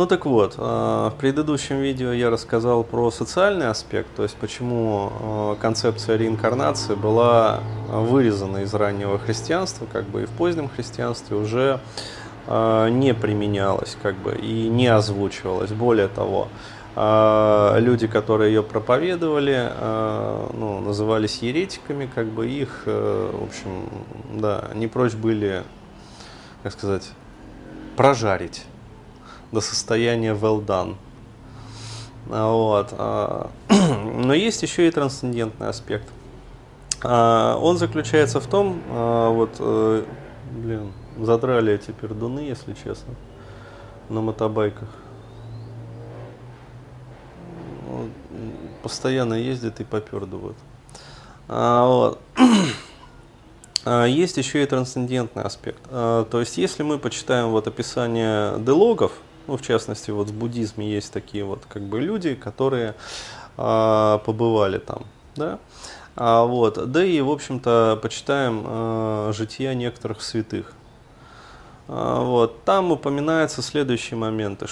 Ну так вот, э, в предыдущем видео я рассказал про социальный аспект, то есть почему э, концепция реинкарнации была вырезана из раннего христианства, как бы и в позднем христианстве уже э, не применялась, как бы и не озвучивалась. Более того, люди, которые ее проповедовали, ну, назывались еретиками, как бы их, в общем, да, не прочь были, как сказать, прожарить до состояния well done. А, вот. А, но есть еще и трансцендентный аспект. А, он заключается в том, вот, э, блин, задрали эти пердуны, если честно, на мотобайках. Постоянно ездят и попердывают. Вот. Есть еще и трансцендентный аспект. То есть, если мы почитаем вот описание делогов, ну, в частности, вот в буддизме есть такие вот как бы люди, которые а, побывали там, да. А, вот, да и, в общем-то, почитаем а, жития некоторых святых. А, вот, там упоминаются следующие моменты,